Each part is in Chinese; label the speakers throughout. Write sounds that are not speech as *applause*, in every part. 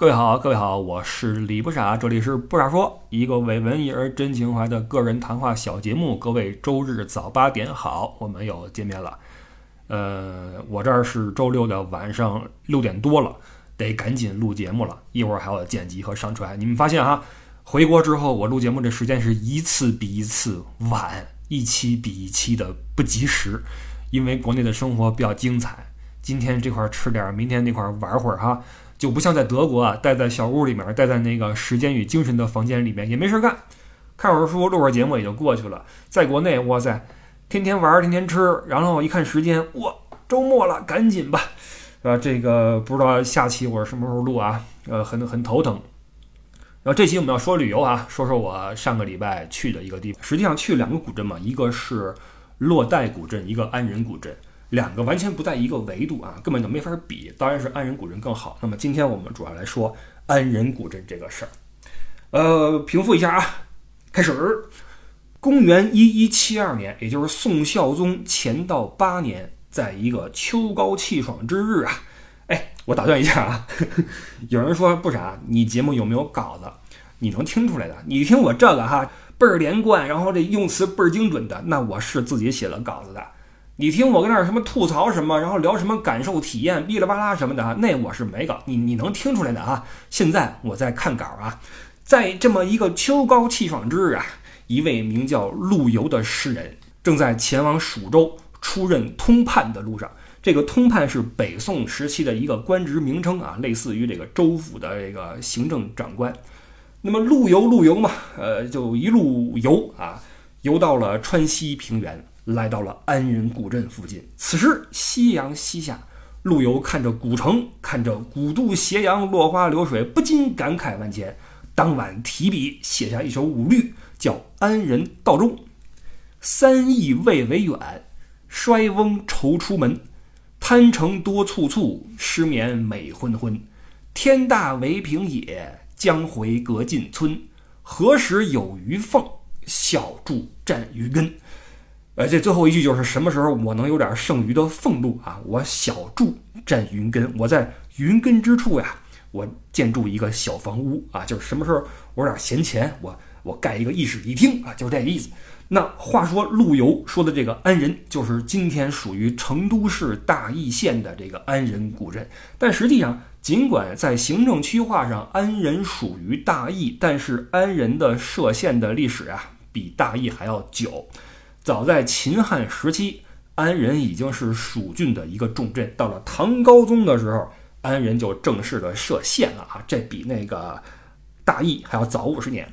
Speaker 1: 各位好，各位好，我是李不傻，这里是不傻说，一个为文艺而真情怀的个人谈话小节目。各位周日早八点好，我们又见面了。呃，我这儿是周六的晚上六点多了，得赶紧录节目了，一会儿还要剪辑和上传。你们发现哈，回国之后我录节目的时间是一次比一次晚，一期比一期的不及时，因为国内的生活比较精彩，今天这块吃点，明天那块玩会儿哈。就不像在德国啊，待在小屋里面，待在那个时间与精神的房间里面，也没事干，看会儿书，录会儿节目也就过去了。在国内，哇塞，天天玩，天天吃，然后一看时间，哇，周末了，赶紧吧，啊，这个不知道下期我是什么时候录啊？呃，很很头疼。然后这期我们要说旅游啊，说说我上个礼拜去的一个地方，实际上去两个古镇嘛，一个是洛带古镇，一个安仁古镇。两个完全不在一个维度啊，根本就没法比。当然是安仁古镇更好。那么今天我们主要来说安仁古镇这个事儿。呃，平复一下啊，开始。公元一一七二年，也就是宋孝宗乾道八年，在一个秋高气爽之日啊，哎，我打断一下啊，*laughs* 有人说不傻，你节目有没有稿子？你能听出来的？你听我这个哈，倍儿连贯，然后这用词倍儿精准的，那我是自己写了稿子的。你听我跟那儿什么吐槽什么，然后聊什么感受体验，哔哩吧啦什么的，那我是没稿，你你能听出来的啊？现在我在看稿啊，在这么一个秋高气爽之日啊，一位名叫陆游的诗人正在前往蜀州出任通判的路上。这个通判是北宋时期的一个官职名称啊，类似于这个州府的这个行政长官。那么陆游陆游嘛，呃，就一路游啊，游到了川西平原。来到了安仁古镇附近，此时夕阳西下，陆游看着古城，看着古渡斜阳，落花流水，不禁感慨万千。当晚提笔写下一首五律，叫《安仁道中》：三意未为远，衰翁愁出门。贪城多簇簇，失眠每昏昏。天大为平野，江回隔近村。何时有余凤，小筑占鱼根。呃，这最后一句就是什么时候我能有点剩余的俸禄啊？我小筑占云根，我在云根之处呀，我建筑一个小房屋啊，就是什么时候我有点闲钱，我我盖一个一室一厅啊，就是这个意思。那话说陆游说的这个安仁，就是今天属于成都市大邑县的这个安仁古镇。但实际上，尽管在行政区划上安仁属于大邑，但是安仁的设县的历史啊，比大邑还要久。早在秦汉时期，安仁已经是蜀郡的一个重镇。到了唐高宗的时候，安仁就正式的设县了啊！这比那个大邑还要早五十年。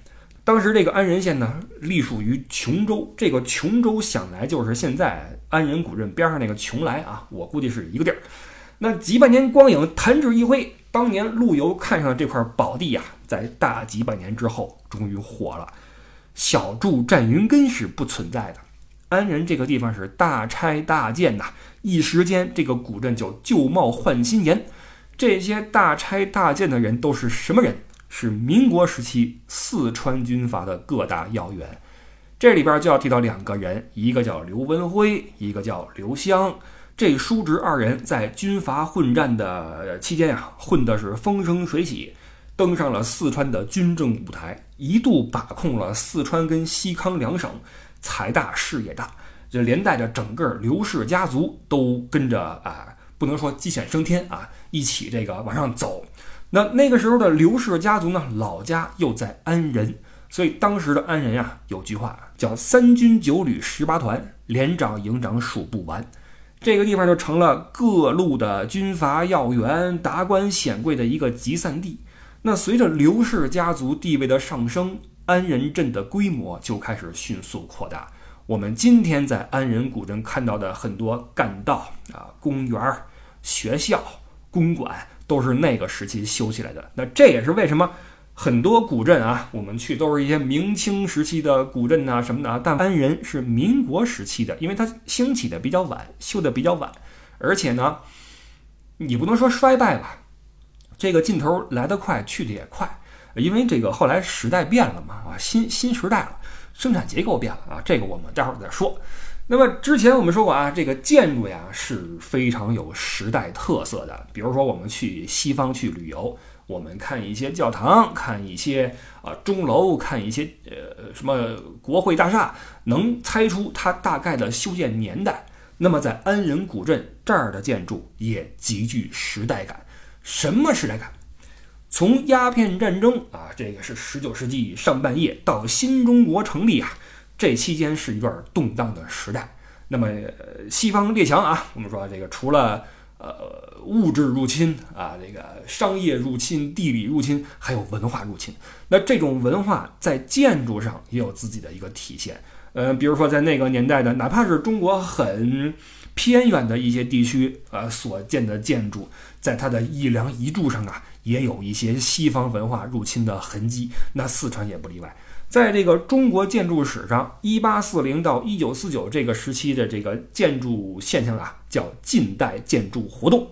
Speaker 1: 当时这个安仁县呢，隶属于琼州。这个琼州想来就是现在安仁古镇边上那个邛崃啊，我估计是一个地儿。那几百年光影弹指一挥，当年陆游看上这块宝地呀，在大几百年之后终于火了。小筑占云根是不存在的。安仁这个地方是大拆大建呐，一时间这个古镇就旧貌换新颜。这些大拆大建的人都是什么人？是民国时期四川军阀的各大要员。这里边就要提到两个人，一个叫刘文辉，一个叫刘湘。这叔侄二人在军阀混战的期间啊，混的是风生水起，登上了四川的军政舞台，一度把控了四川跟西康两省。财大事业大，就连带着整个刘氏家族都跟着啊，不能说鸡犬升天啊，一起这个往上走。那那个时候的刘氏家族呢，老家又在安仁，所以当时的安仁呀，有句话叫“三军九旅十八团，连长营长数不完”。这个地方就成了各路的军阀要员、达官显贵的一个集散地。那随着刘氏家族地位的上升，安仁镇的规模就开始迅速扩大。我们今天在安仁古镇看到的很多干道啊、公园、学校、公馆，都是那个时期修起来的。那这也是为什么很多古镇啊，我们去都是一些明清时期的古镇呐什么的啊。但安仁是民国时期的，因为它兴起的比较晚，修的比较晚，而且呢，你不能说衰败吧，这个劲头来得快，去的也快。因为这个后来时代变了嘛，啊，新新时代了，生产结构变了啊，这个我们待会儿再说。那么之前我们说过啊，这个建筑呀是非常有时代特色的。比如说我们去西方去旅游，我们看一些教堂，看一些啊钟楼，看一些呃什么国会大厦，能猜出它大概的修建年代。那么在安仁古镇这儿的建筑也极具时代感。什么时代感？从鸦片战争啊，这个是十九世纪上半叶到新中国成立啊，这期间是一段动荡的时代。那么西方列强啊，我们说这个除了呃物质入侵啊，这个商业入侵、地理入侵，还有文化入侵。那这种文化在建筑上也有自己的一个体现。呃，比如说在那个年代的，哪怕是中国很偏远的一些地区呃，所建的建筑，在它的一梁一柱上啊，也有一些西方文化入侵的痕迹。那四川也不例外。在这个中国建筑史上，一八四零到一九四九这个时期的这个建筑现象啊，叫近代建筑活动。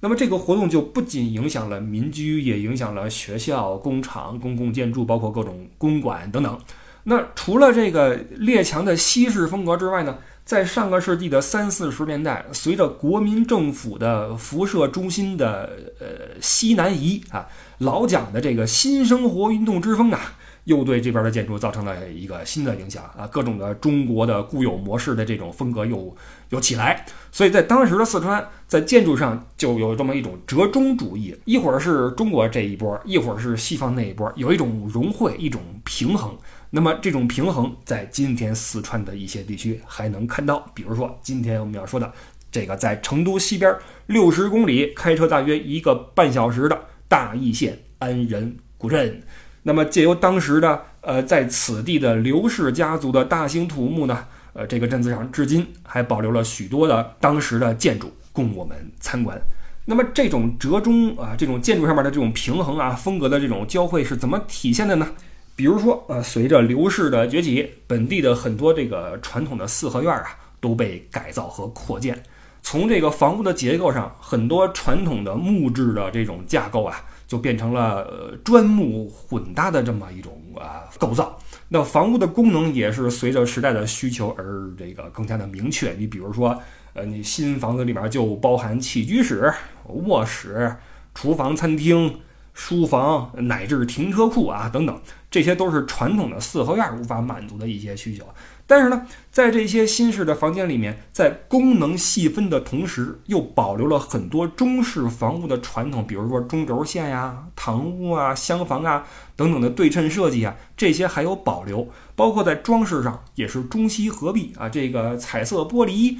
Speaker 1: 那么这个活动就不仅影响了民居，也影响了学校、工厂、公共建筑，包括各种公馆等等。那除了这个列强的西式风格之外呢，在上个世纪的三四十年代，随着国民政府的辐射中心的呃西南移啊，老蒋的这个新生活运动之风啊。又对这边的建筑造成了一个新的影响啊，各种的中国的固有模式的这种风格又又起来，所以在当时的四川，在建筑上就有这么一种折中主义，一会儿是中国这一波，一会儿是西方那一波，有一种融汇，一种平衡。那么这种平衡在今天四川的一些地区还能看到，比如说今天我们要说的这个在成都西边六十公里，开车大约一个半小时的大邑县安仁古镇。那么，借由当时的呃，在此地的刘氏家族的大兴土木呢，呃，这个镇子上至今还保留了许多的当时的建筑供我们参观。那么，这种折中啊，这种建筑上面的这种平衡啊，风格的这种交汇是怎么体现的呢？比如说，呃，随着刘氏的崛起，本地的很多这个传统的四合院啊，都被改造和扩建。从这个房屋的结构上，很多传统的木质的这种架构啊。就变成了呃砖木混搭的这么一种啊构造。那房屋的功能也是随着时代的需求而这个更加的明确。你比如说，呃，你新房子里面就包含起居室、卧室、厨房、餐厅、书房，乃至停车库啊等等，这些都是传统的四合院无法满足的一些需求。但是呢，在这些新式的房间里面，在功能细分的同时，又保留了很多中式房屋的传统，比如说中轴线呀、堂屋啊、厢房啊等等的对称设计啊，这些还有保留。包括在装饰上也是中西合璧啊，这个彩色玻璃、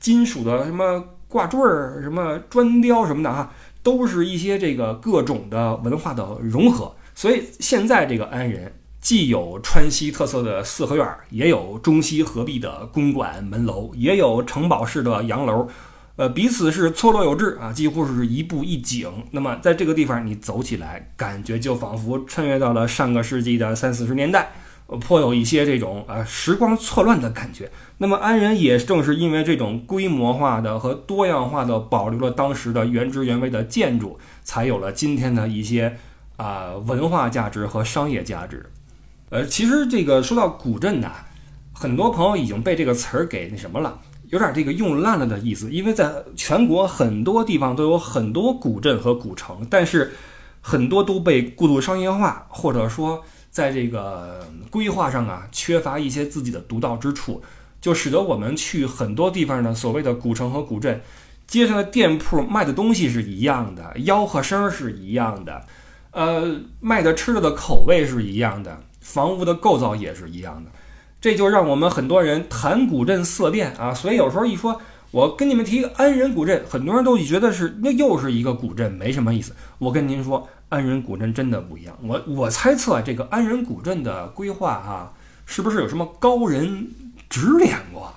Speaker 1: 金属的什么挂坠儿、什么砖雕什么的啊，都是一些这个各种的文化的融合。所以现在这个安仁。既有川西特色的四合院，也有中西合璧的公馆门楼，也有城堡式的洋楼，呃，彼此是错落有致啊，几乎是一步一景。那么在这个地方，你走起来，感觉就仿佛穿越到了上个世纪的三四十年代，颇有一些这种啊时光错乱的感觉。那么安仁也正是因为这种规模化的和多样化的保留了当时的原汁原味的建筑，才有了今天的一些啊文化价值和商业价值。呃，其实这个说到古镇呐，很多朋友已经被这个词儿给那什么了，有点这个用烂了的意思。因为在全国很多地方都有很多古镇和古城，但是很多都被过度商业化，或者说在这个规划上啊缺乏一些自己的独到之处，就使得我们去很多地方呢，所谓的古城和古镇，街上的店铺卖的东西是一样的，吆喝声是一样的，呃，卖的吃的的口味是一样的。房屋的构造也是一样的，这就让我们很多人谈古镇色变啊。所以有时候一说，我跟你们提安仁古镇，很多人都觉得是那又是一个古镇，没什么意思。我跟您说，安仁古镇真的不一样。我我猜测这个安仁古镇的规划啊，是不是有什么高人指点过？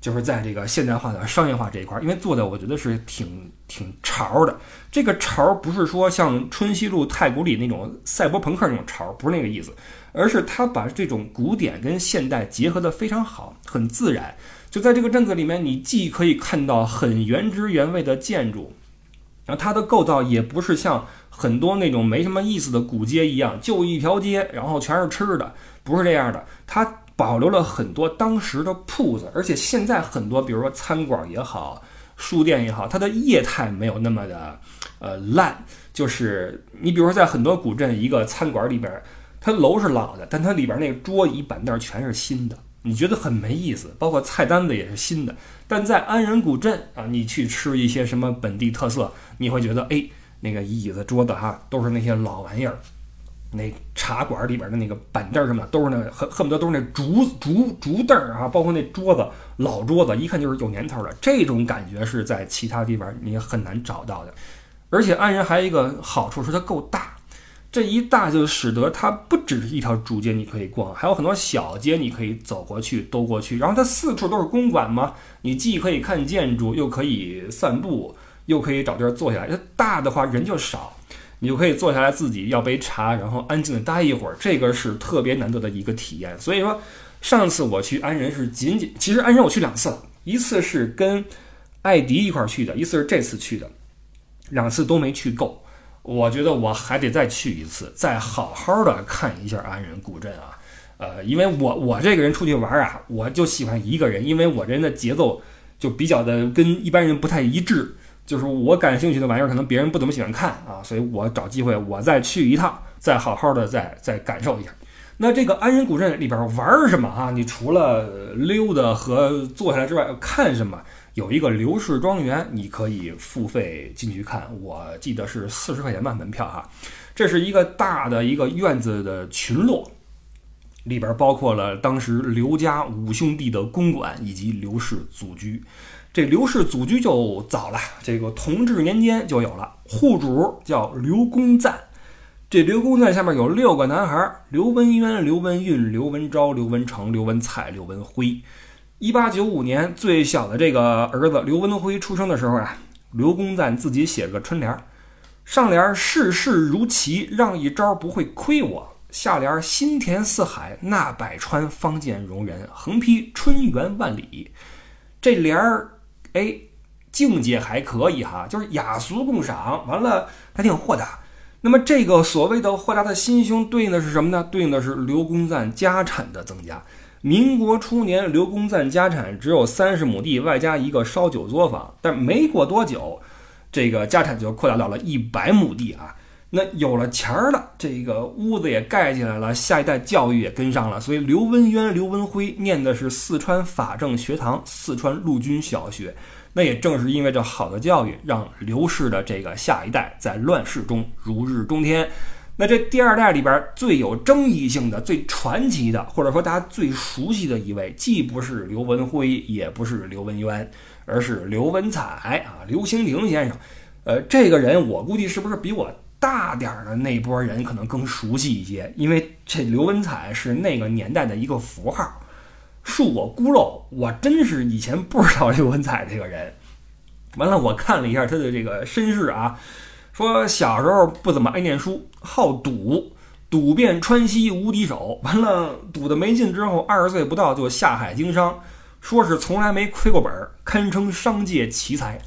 Speaker 1: 就是在这个现代化的商业化这一块，因为做的我觉得是挺挺潮的。这个潮不是说像春熙路太古里那种赛博朋克那种潮，不是那个意思。而是他把这种古典跟现代结合的非常好，很自然。就在这个镇子里面，你既可以看到很原汁原味的建筑，然后它的构造也不是像很多那种没什么意思的古街一样，就一条街，然后全是吃的，不是这样的。它保留了很多当时的铺子，而且现在很多，比如说餐馆也好，书店也好，它的业态没有那么的呃烂，就是你比如说在很多古镇一个餐馆里边，它楼是老的，但它里边那个桌椅板凳全是新的，你觉得很没意思，包括菜单子也是新的。但在安仁古镇啊，你去吃一些什么本地特色，你会觉得哎，那个椅子桌子哈都是那些老玩意儿。那茶馆里边的那个板凳什么，都是那恨恨不得都是那竹竹竹凳啊，包括那桌子老桌子，一看就是有年头的。这种感觉是在其他地方你很难找到的。而且安仁还有一个好处是它够大，这一大就使得它不只是一条主街你可以逛，还有很多小街你可以走过去兜过去。然后它四处都是公馆嘛，你既可以看建筑，又可以散步，又可以找地儿坐下来。要大的话人就少。你就可以坐下来自己要杯茶，然后安静的待一会儿，这个是特别难得的一个体验。所以说，上次我去安仁是仅仅，其实安仁我去两次了，一次是跟艾迪一块儿去的，一次是这次去的，两次都没去够。我觉得我还得再去一次，再好好的看一下安仁古镇啊。呃，因为我我这个人出去玩啊，我就喜欢一个人，因为我这人的节奏就比较的跟一般人不太一致。就是我感兴趣的玩意儿，可能别人不怎么喜欢看啊，所以我找机会我再去一趟，再好好的再再感受一下。那这个安仁古镇里边玩什么啊？你除了溜达和坐下来之外，看什么？有一个刘氏庄园，你可以付费进去看，我记得是四十块钱吧门票哈。这是一个大的一个院子的群落，里边包括了当时刘家五兄弟的公馆以及刘氏祖居。这刘氏祖居就早了，这个同治年间就有了，户主叫刘公赞。这刘公赞下面有六个男孩：刘文渊、刘文运、刘文昭、刘文成、刘文彩、刘文辉。一八九五年，最小的这个儿子刘文辉出生的时候啊，刘公赞自己写了个春联，上联“世事如棋，让一招不会亏我”，下联“心田四海，纳百川，方见容人”，横批“春园万里”。这联儿。哎，境界还可以哈，就是雅俗共赏，完了还挺豁达。那么这个所谓的豁达的心胸，对应的是什么呢？对应的是刘公赞家产的增加。民国初年，刘公赞家产只有三十亩地，外加一个烧酒作坊，但没过多久，这个家产就扩大到了一百亩地啊。那有了钱儿了，这个屋子也盖起来了，下一代教育也跟上了，所以刘文渊、刘文辉念的是四川法政学堂、四川陆军小学。那也正是因为这好的教育，让刘氏的这个下一代在乱世中如日中天。那这第二代里边最有争议性的、最传奇的，或者说大家最熟悉的一位，既不是刘文辉，也不是刘文渊，而是刘文彩啊，刘兴廷先生。呃，这个人我估计是不是比我？大点儿的那波人可能更熟悉一些，因为这刘文彩是那个年代的一个符号。恕我孤陋，我真是以前不知道刘文彩这个人。完了，我看了一下他的这个身世啊，说小时候不怎么爱念书，好赌，赌遍川西无敌手。完了，赌的没劲之后，二十岁不到就下海经商，说是从来没亏过本，堪称商界奇才。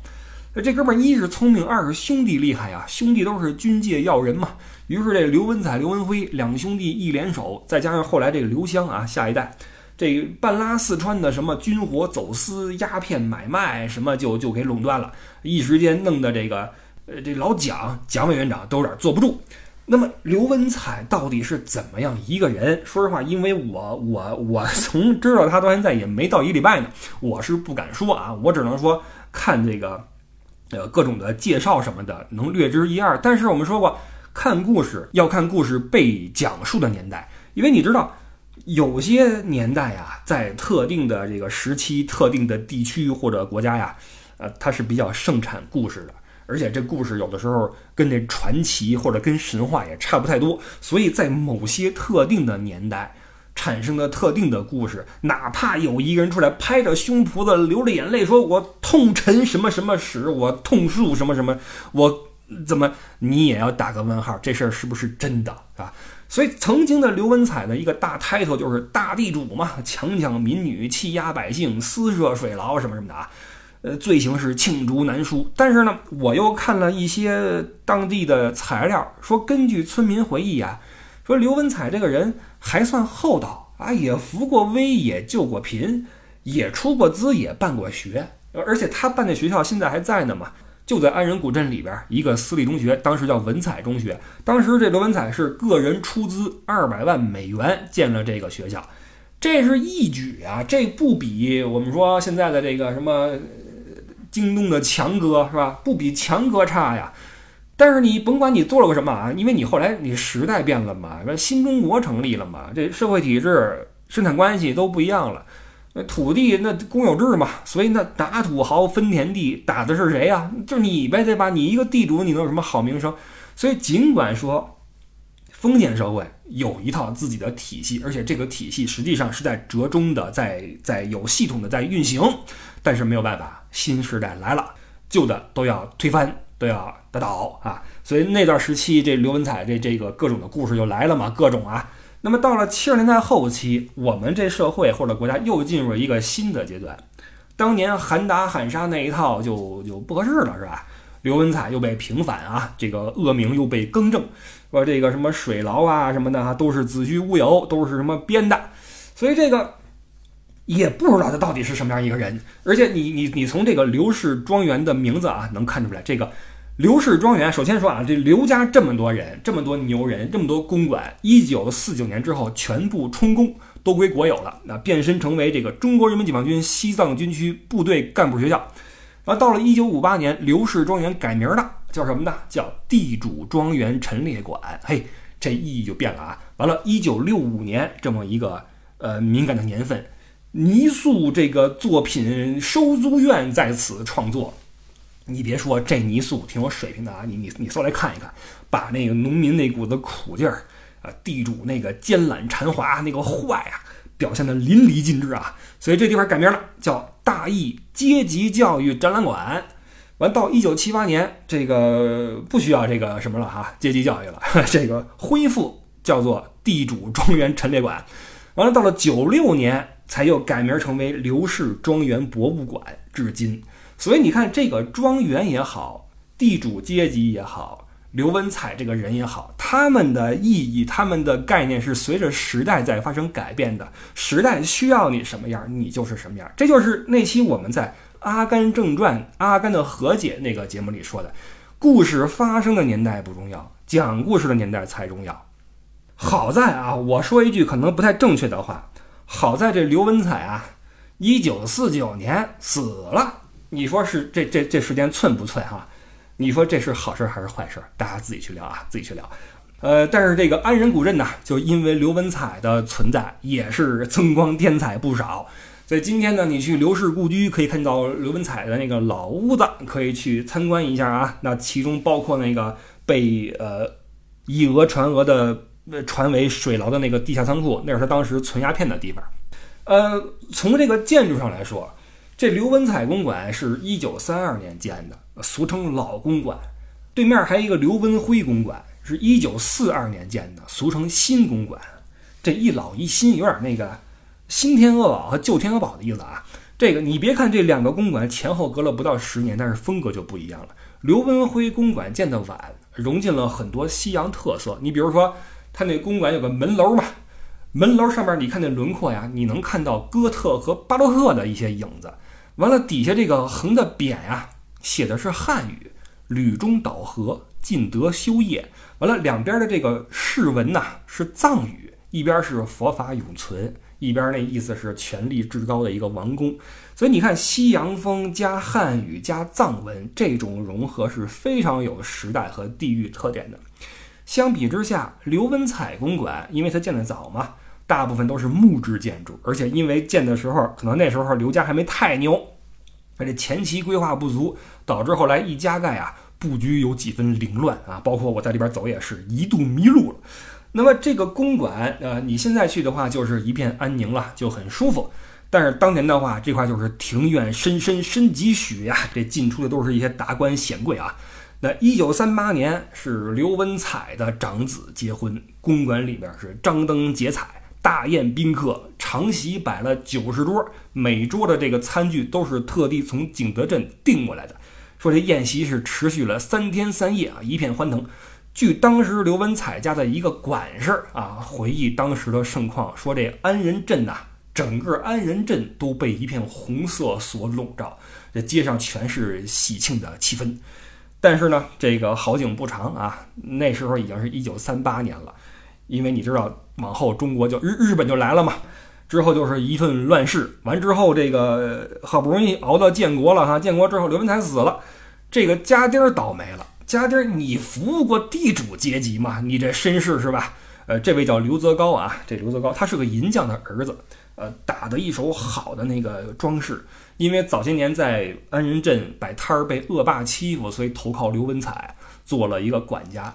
Speaker 1: 这哥们儿一是聪明，二是兄弟厉害啊！兄弟都是军界要人嘛。于是这刘文彩、刘文辉两兄弟一联手，再加上后来这个刘湘啊，下一代，这半拉四川的什么军火走私、鸦片买卖，什么就就给垄断了。一时间弄得这个呃，这老蒋蒋委员长都有点坐不住。那么刘文彩到底是怎么样一个人？说实话，因为我我我从知道他到现在也没到一礼拜呢，我是不敢说啊，我只能说看这个。呃，各种的介绍什么的能略知一二，但是我们说过，看故事要看故事被讲述的年代，因为你知道，有些年代呀，在特定的这个时期、特定的地区或者国家呀，呃，它是比较盛产故事的，而且这故事有的时候跟这传奇或者跟神话也差不太多，所以在某些特定的年代。产生的特定的故事，哪怕有一个人出来拍着胸脯子流着眼泪说：“我痛陈什么什么史，我痛述什么什么，我怎么？”你也要打个问号，这事儿是不是真的啊？所以，曾经的刘文彩的一个大 title 就是大地主嘛，强抢民女，欺压百姓，私设水牢什么什么的啊。呃，罪行是罄竹难书。但是呢，我又看了一些当地的材料，说根据村民回忆啊。说刘文彩这个人还算厚道啊，也扶过危，也救过贫，也出过资，也办过学，而且他办的学校现在还在呢嘛。就在安仁古镇里边一个私立中学，当时叫文采中学。当时这刘文彩是个人出资二百万美元建了这个学校，这是一举啊！这不比我们说现在的这个什么京东的强哥是吧？不比强哥差呀。但是你甭管你做了个什么啊，因为你后来你时代变了嘛，新中国成立了嘛，这社会体制、生产关系都不一样了。那土地那公有制嘛，所以那打土豪分田地打的是谁呀？就你呗，对吧？你一个地主，你能有什么好名声？所以尽管说封建社会有一套自己的体系，而且这个体系实际上是在折中的，在在有系统的在运行，但是没有办法，新时代来了，旧的都要推翻，都要打倒啊！所以那段时期，这刘文彩这这个各种的故事就来了嘛，各种啊。那么到了七十年代后期，我们这社会或者国家又进入了一个新的阶段。当年喊打喊杀那一套就就不合适了，是吧？刘文彩又被平反啊，这个恶名又被更正，说这个什么水牢啊什么的都是子虚乌有，都是什么编的。所以这个也不知道他到底是什么样一个人。而且你你你从这个刘氏庄园的名字啊，能看出来这个。刘氏庄园，首先说啊，这刘家这么多人，这么多牛人，这么多公馆，一九四九年之后全部充公，都归国有了，那变身成为这个中国人民解放军西藏军区部队干部学校。然后到了一九五八年，刘氏庄园改名了，叫什么呢？叫地主庄园陈列馆。嘿，这意义就变了啊！完了，一九六五年这么一个呃敏感的年份，泥塑这个作品收租院在此创作。你别说这泥塑挺有水平的啊！你你你搜来看一看，把那个农民那股子苦劲儿啊，地主那个奸懒馋滑那个坏啊，表现的淋漓尽致啊！所以这地方改名了，叫大义阶级教育展览馆。完到一九七八年，这个不需要这个什么了哈，阶级教育了，*laughs* 这个恢复叫做地主 *laughs* 庄园陈列馆。完了到了九六年，才又改名成为刘氏庄园博物馆，至今。所以你看，这个庄园也好，地主阶级也好，刘文彩这个人也好，他们的意义、他们的概念是随着时代在发生改变的。时代需要你什么样，你就是什么样。这就是那期我们在《阿甘正传》《阿甘的和解》那个节目里说的：故事发生的年代不重要，讲故事的年代才重要。好在啊，我说一句可能不太正确的话，好在这刘文彩啊，一九四九年死了。你说是这这这时间寸不寸哈？你说这是好事还是坏事？大家自己去聊啊，自己去聊。呃，但是这个安仁古镇呢，就因为刘文彩的存在，也是增光添彩不少。所以今天呢，你去刘氏故居可以看到刘文彩的那个老屋子，可以去参观一下啊。那其中包括那个被呃以讹传讹的传为水牢的那个地下仓库，那是他当时存鸦片的地方。呃，从这个建筑上来说。这刘文彩公馆是一九三二年建的，俗称老公馆。对面还有一个刘文辉公馆，是一九四二年建的，俗称新公馆。这一老一新，有点那个新天鹅堡和旧天鹅堡的意思啊。这个你别看这两个公馆前后隔了不到十年，但是风格就不一样了。刘文辉公馆建的晚，融进了很多西洋特色。你比如说，它那公馆有个门楼嘛，门楼上面你看那轮廓呀，你能看到哥特和巴洛克的一些影子。完了，底下这个横的匾呀，写的是汉语“吕中岛河，尽德修业”。完了，两边的这个释文呐是藏语，一边是佛法永存，一边那意思是权力至高的一个王宫。所以你看，西洋风加汉语加藏文，这种融合是非常有时代和地域特点的。相比之下，刘文彩公馆，因为它建的早嘛。大部分都是木质建筑，而且因为建的时候可能那时候刘家还没太牛，而且前期规划不足，导致后来一加盖啊，布局有几分凌乱啊。包括我在里边走也是一度迷路了。那么这个公馆，呃，你现在去的话就是一片安宁了，就很舒服。但是当年的话，这块就是庭院深深深几许呀，这进出的都是一些达官显贵啊。那一九三八年是刘文彩的长子结婚，公馆里边是张灯结彩。大宴宾客，长席摆了九十桌，每桌的这个餐具都是特地从景德镇订过来的。说这宴席是持续了三天三夜啊，一片欢腾。据当时刘文彩家的一个管事啊回忆当时的盛况，说这安仁镇呐整个安仁镇都被一片红色所笼罩，这街上全是喜庆的气氛。但是呢，这个好景不长啊，那时候已经是一九三八年了，因为你知道，往后中国就日日本就来了嘛，之后就是一顿乱世。完之后，这个好不容易熬到建国了哈，建国之后刘文才死了，这个家丁倒霉了。家丁，你服务过地主阶级吗？你这身世是吧？呃，这位叫刘泽高啊，这刘泽高他是个银匠的儿子，呃，打的一手好的那个装饰。因为早些年在安仁镇摆摊儿被恶霸欺负，所以投靠刘文彩做了一个管家。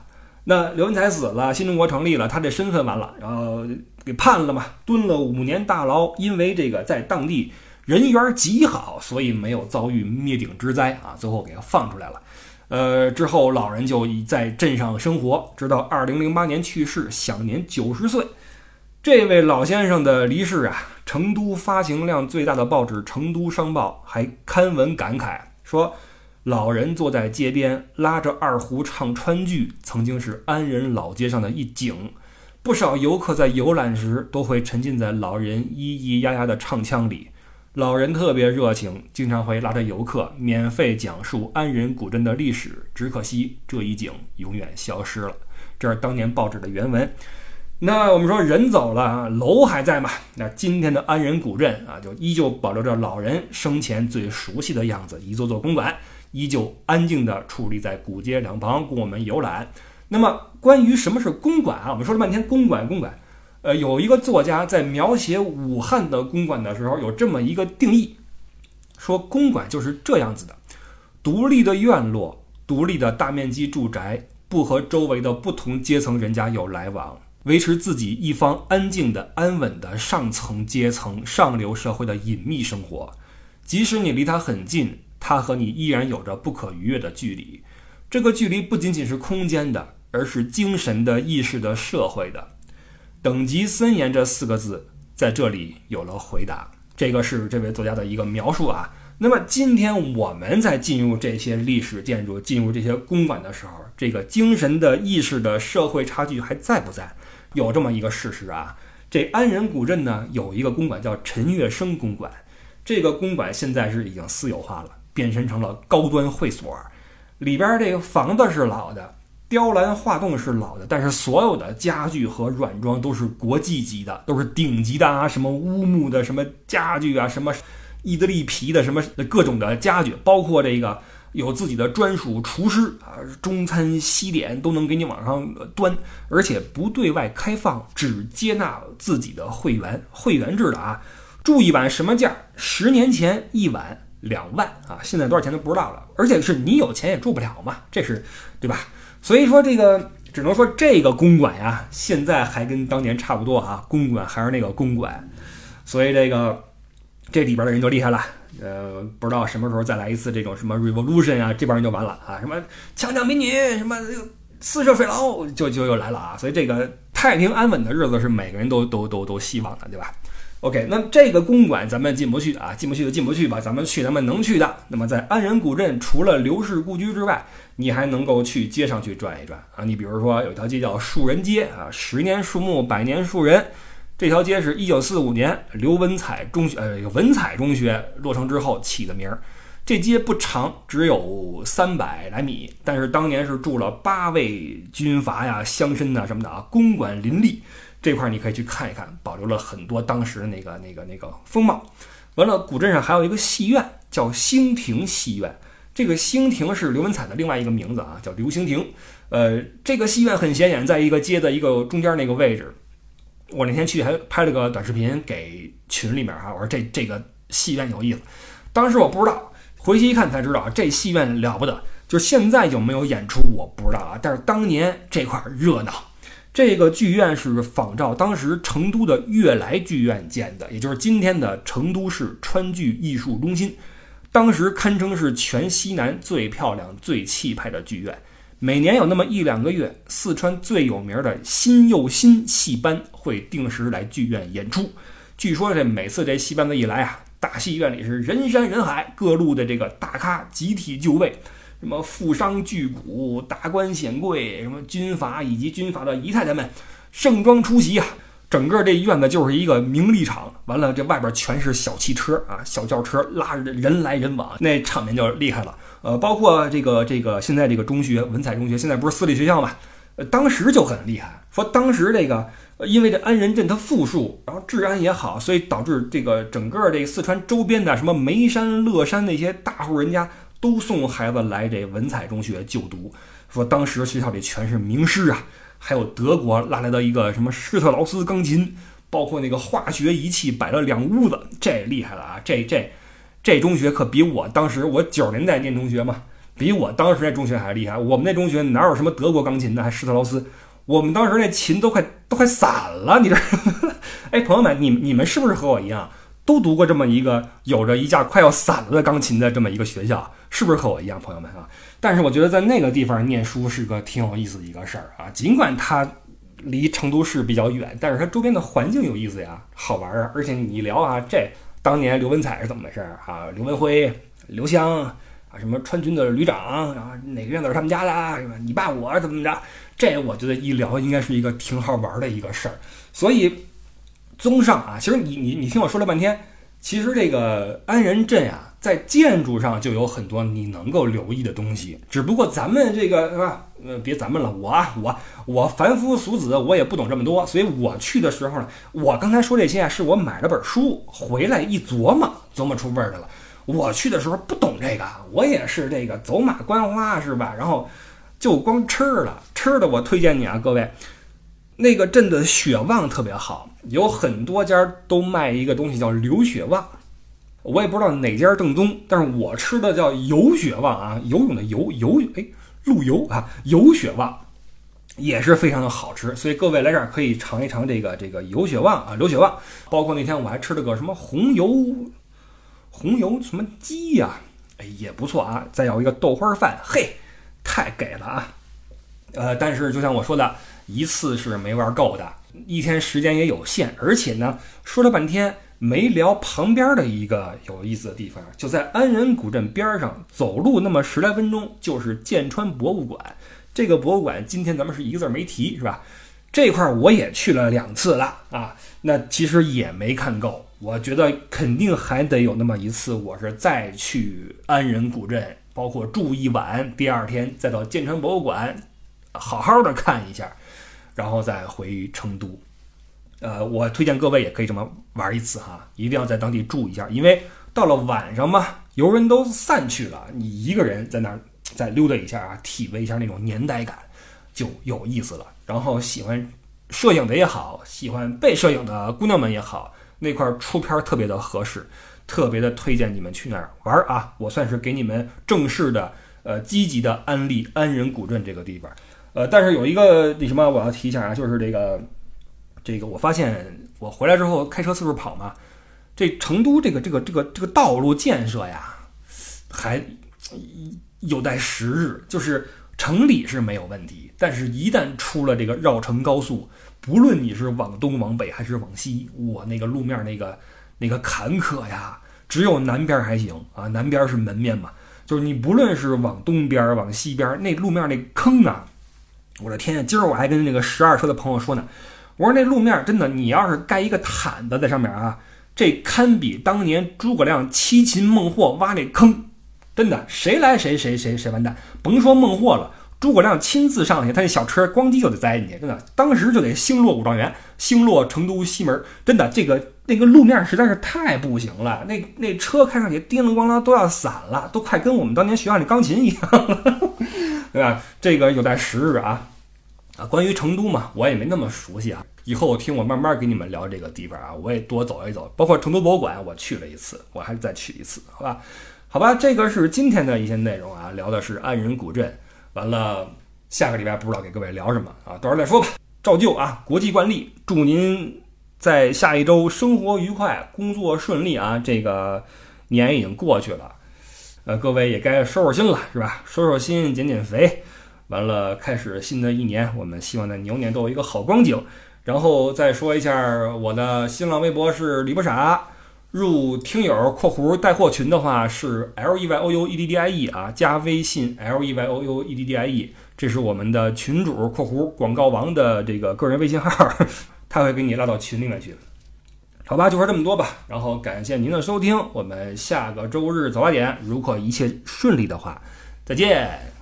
Speaker 1: 那刘文彩死了，新中国成立了，他这身份完了，然后给判了嘛，蹲了五年大牢。因为这个在当地人缘极好，所以没有遭遇灭顶之灾啊，最后给他放出来了。呃，之后老人就在镇上生活，直到二零零八年去世，享年九十岁。这位老先生的离世啊，成都发行量最大的报纸《成都商报》还刊文感慨说：“老人坐在街边，拉着二胡唱川剧，曾经是安仁老街上的一景。不少游客在游览时都会沉浸在老人咿咿呀呀的唱腔里。”老人特别热情，经常会拉着游客免费讲述安仁古镇的历史。只可惜这一景永远消失了。这是当年报纸的原文。那我们说人走了，楼还在嘛？那今天的安仁古镇啊，就依旧保留着老人生前最熟悉的样子，一座座公馆依旧安静地矗立在古街两旁，供我们游览。那么关于什么是公馆啊？我们说了半天公馆，公馆。呃，有一个作家在描写武汉的公馆的时候，有这么一个定义，说公馆就是这样子的：独立的院落，独立的大面积住宅，不和周围的不同阶层人家有来往，维持自己一方安静的、安稳的上层阶层、上流社会的隐秘生活。即使你离他很近，他和你依然有着不可逾越的距离。这个距离不仅仅是空间的，而是精神的、意识的、社会的。等级森严这四个字在这里有了回答，这个是这位作家的一个描述啊。那么今天我们在进入这些历史建筑、进入这些公馆的时候，这个精神的意识的社会差距还在不在？有这么一个事实啊，这安仁古镇呢有一个公馆叫陈月生公馆，这个公馆现在是已经私有化了，变身成了高端会所，里边这个房子是老的。雕栏画栋是老的，但是所有的家具和软装都是国际级的，都是顶级的啊！什么乌木的什么家具啊，什么意大利皮的什么各种的家具，包括这个有自己的专属厨师啊，中餐西点都能给你往上端，而且不对外开放，只接纳自己的会员，会员制的啊。住一晚什么价？十年前一晚两万啊，现在多少钱都不知道了。而且是你有钱也住不了嘛，这是对吧？所以说这个只能说这个公馆呀，现在还跟当年差不多啊，公馆还是那个公馆，所以这个这里边的人就厉害了，呃，不知道什么时候再来一次这种什么 revolution 啊，这帮人就完了啊，什么强抢民女，什么私设水牢，就就又来了啊，所以这个太平安稳的日子是每个人都都都都希望的，对吧？OK，那这个公馆咱们进不去啊，进不去就进不去吧，咱们去咱们能去的。那么在安仁古镇，除了刘氏故居之外，你还能够去街上去转一转啊。你比如说有条街叫树人街啊，十年树木，百年树人。这条街是一九四五年刘文彩中学呃文彩中学落成之后起的名儿。这街不长，只有三百来米，但是当年是住了八位军阀呀、乡绅呐什么的啊，公馆林立。这块你可以去看一看，保留了很多当时的那个、那个、那个风貌。完了，古镇上还有一个戏院，叫兴亭戏院。这个兴亭是刘文彩的另外一个名字啊，叫刘兴亭。呃，这个戏院很显眼，在一个街的一个中间那个位置。我那天去还拍了个短视频给群里面哈，我说这这个戏院有意思。当时我不知道，回去一看才知道，这戏院了不得。就现在有没有演出我不知道啊，但是当年这块热闹。这个剧院是仿照当时成都的悦来剧院建的，也就是今天的成都市川剧艺术中心。当时堪称是全西南最漂亮、最气派的剧院。每年有那么一两个月，四川最有名的新又新戏班会定时来剧院演出。据说这每次这戏班子一来啊，大戏院里是人山人海，各路的这个大咖集体就位。什么富商巨贾、达官显贵，什么军阀以及军阀的姨太太们，盛装出席啊！整个这院子就是一个名利场，完了这外边全是小汽车啊，小轿车拉着人来人往，那场面就厉害了。呃，包括这个这个现在这个中学文采中学，现在不是私立学校嘛？呃，当时就很厉害，说当时这个因为这安仁镇它富庶，然后治安也好，所以导致这个整个这四川周边的什么眉山、乐山那些大户人家都送孩子来这文采中学就读。说当时学校里全是名师啊，还有德国拉来的一个什么施特劳斯钢琴，包括那个化学仪器摆了两屋子，这厉害了啊！这这。这中学可比我当时我九十年代念中学嘛，比我当时那中学还厉害。我们那中学哪有什么德国钢琴呢？还施特劳斯，我们当时那琴都快都快散了，你这。*laughs* 哎，朋友们，你你们是不是和我一样，都读过这么一个有着一架快要散了的钢琴的这么一个学校？是不是和我一样，朋友们啊？但是我觉得在那个地方念书是个挺有意思的一个事儿啊，尽管它离成都市比较远，但是它周边的环境有意思呀，好玩啊。而且你一聊啊，这。当年刘文彩是怎么回事儿啊？刘文辉、刘湘啊，什么川军的旅长，然后哪个院子是他们家的？是吧？你爸我怎么怎么着？这我觉得一聊应该是一个挺好玩的一个事儿。所以，综上啊，其实你你你听我说了半天，其实这个安仁镇呀。在建筑上就有很多你能够留意的东西，只不过咱们这个是吧？呃，别咱们了，我我我凡夫俗子，我也不懂这么多，所以我去的时候呢，我刚才说这些啊，是我买了本书回来一琢磨，琢磨出味儿来了。我去的时候不懂这个，我也是这个走马观花是吧？然后就光吃了吃的，我推荐你啊，各位，那个镇的血旺特别好，有很多家都卖一个东西叫流血旺。我也不知道哪家正宗，但是我吃的叫游血旺啊，游泳的游游，哎，陆游啊，游血旺也是非常的好吃，所以各位来这儿可以尝一尝这个这个游血旺啊，流血旺。包括那天我还吃了个什么红油红油什么鸡呀，哎，也不错啊。再要一个豆花饭，嘿，太给了啊。呃，但是就像我说的，一次是没玩够的，一天时间也有限，而且呢，说了半天。没聊旁边的一个有意思的地方，就在安仁古镇边上，走路那么十来分钟就是剑川博物馆。这个博物馆今天咱们是一个字没提，是吧？这块我也去了两次了啊，那其实也没看够。我觉得肯定还得有那么一次，我是再去安仁古镇，包括住一晚，第二天再到剑川博物馆，好好的看一下，然后再回成都。呃，我推荐各位也可以这么玩一次哈，一定要在当地住一下，因为到了晚上嘛，游人都散去了，你一个人在那儿再溜达一下啊，体味一下那种年代感，就有意思了。然后喜欢摄影的也好，喜欢被摄影的姑娘们也好，那块出片特别的合适，特别的推荐你们去那儿玩啊！我算是给你们正式的呃积极的安利安仁古镇这个地方。呃，但是有一个那什么我要提一下啊，就是这个。这个我发现，我回来之后开车四处跑嘛，这成都这个这个这个这个道路建设呀，还有待时日。就是城里是没有问题，但是一旦出了这个绕城高速，不论你是往东往北还是往西，我那个路面那个那个坎坷呀，只有南边还行啊，南边是门面嘛，就是你不论是往东边往西边，那路面那坑啊，我的天！今儿我还跟那个十二车的朋友说呢。我说那路面真的，你要是盖一个毯子在上面啊，这堪比当年诸葛亮七擒孟获挖那坑，真的，谁来谁谁谁谁完蛋，甭说孟获了，诸葛亮亲自上去，他那小车咣叽就得栽进去，真的，当时就得星落五状元，星落成都西门，真的，这个那个路面实在是太不行了，那那车开上去叮铃咣啷都要散了，都快跟我们当年学校那钢琴一样了，*laughs* 对吧？这个有待时日啊。啊，关于成都嘛，我也没那么熟悉啊。以后听我慢慢给你们聊这个地方啊，我也多走一走。包括成都博物馆，我去了一次，我还是再去一次，好吧？好吧，这个是今天的一些内容啊，聊的是安仁古镇。完了，下个礼拜不知道给各位聊什么啊，到时候再说吧。照旧啊，国际惯例，祝您在下一周生活愉快，工作顺利啊。这个年已经过去了，呃，各位也该收收心了，是吧？收收心，减减肥。完了，开始新的一年，我们希望在牛年都有一个好光景。然后再说一下，我的新浪微博是李不傻，入听友（括弧带货群）的话是 L E Y O U E D D I E 啊，加微信 L E Y O U E D D I E，这是我们的群主（括弧广告王）的这个个人微信号。他会给你拉到群里面去。好吧，就说这么多吧。然后感谢您的收听，我们下个周日早八点，如果一切顺利的话，再见。